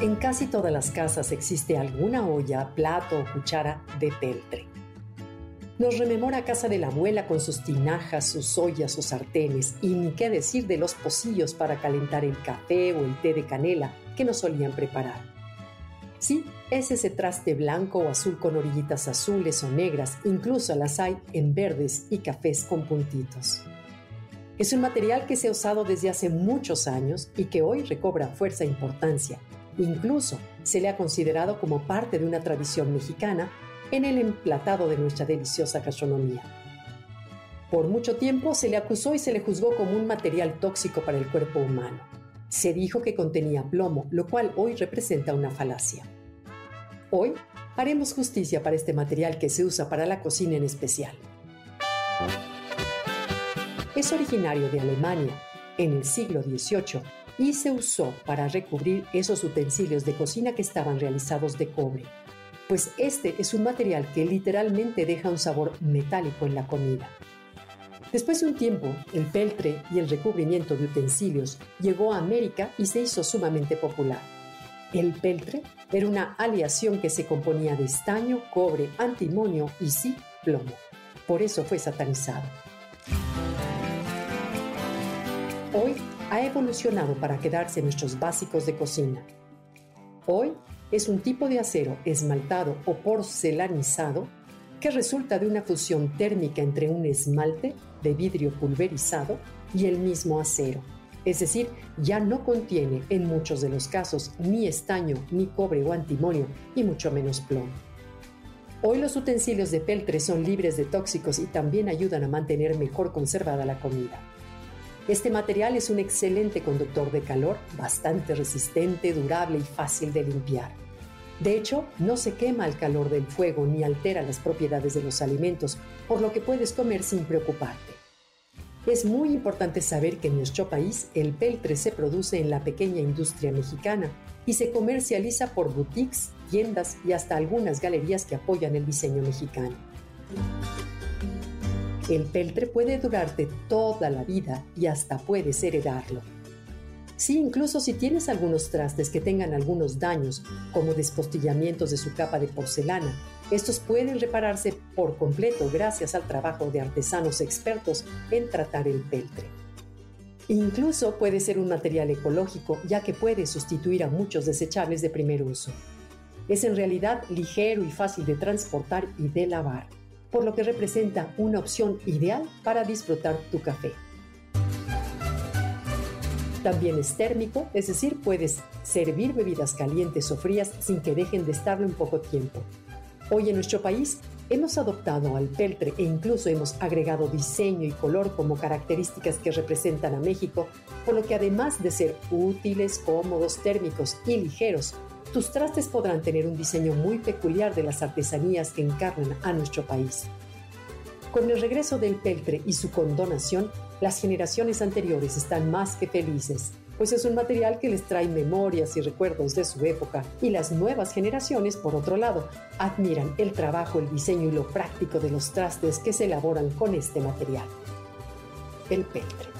En casi todas las casas existe alguna olla, plato o cuchara de peltre. Nos rememora casa de la abuela con sus tinajas, sus ollas sus sartenes y ni qué decir de los pocillos para calentar el café o el té de canela que nos solían preparar. Sí, es ese traste blanco o azul con orillitas azules o negras, incluso las hay en verdes y cafés con puntitos. Es un material que se ha usado desde hace muchos años y que hoy recobra fuerza e importancia Incluso se le ha considerado como parte de una tradición mexicana en el emplatado de nuestra deliciosa gastronomía. Por mucho tiempo se le acusó y se le juzgó como un material tóxico para el cuerpo humano. Se dijo que contenía plomo, lo cual hoy representa una falacia. Hoy haremos justicia para este material que se usa para la cocina en especial. Es originario de Alemania. En el siglo XVIII y se usó para recubrir esos utensilios de cocina que estaban realizados de cobre, pues este es un material que literalmente deja un sabor metálico en la comida. Después de un tiempo, el peltre y el recubrimiento de utensilios llegó a América y se hizo sumamente popular. El peltre era una aleación que se componía de estaño, cobre, antimonio y sí, plomo. Por eso fue satanizado. Hoy ha evolucionado para quedarse en nuestros básicos de cocina. Hoy es un tipo de acero esmaltado o porcelanizado que resulta de una fusión térmica entre un esmalte de vidrio pulverizado y el mismo acero. Es decir, ya no contiene en muchos de los casos ni estaño, ni cobre o antimonio, y mucho menos plomo. Hoy los utensilios de peltre son libres de tóxicos y también ayudan a mantener mejor conservada la comida. Este material es un excelente conductor de calor, bastante resistente, durable y fácil de limpiar. De hecho, no se quema al calor del fuego ni altera las propiedades de los alimentos, por lo que puedes comer sin preocuparte. Es muy importante saber que en nuestro país el peltre se produce en la pequeña industria mexicana y se comercializa por boutiques, tiendas y hasta algunas galerías que apoyan el diseño mexicano. El peltre puede durarte toda la vida y hasta puedes heredarlo. Sí, incluso si tienes algunos trastes que tengan algunos daños, como despostillamientos de su capa de porcelana, estos pueden repararse por completo gracias al trabajo de artesanos expertos en tratar el peltre. Incluso puede ser un material ecológico ya que puede sustituir a muchos desechables de primer uso. Es en realidad ligero y fácil de transportar y de lavar por lo que representa una opción ideal para disfrutar tu café. También es térmico, es decir, puedes servir bebidas calientes o frías sin que dejen de estarlo en poco tiempo. Hoy en nuestro país hemos adoptado al peltre e incluso hemos agregado diseño y color como características que representan a México, por lo que además de ser útiles, cómodos, térmicos y ligeros, tus trastes podrán tener un diseño muy peculiar de las artesanías que encarnan a nuestro país. Con el regreso del peltre y su condonación, las generaciones anteriores están más que felices, pues es un material que les trae memorias y recuerdos de su época, y las nuevas generaciones, por otro lado, admiran el trabajo, el diseño y lo práctico de los trastes que se elaboran con este material. El peltre.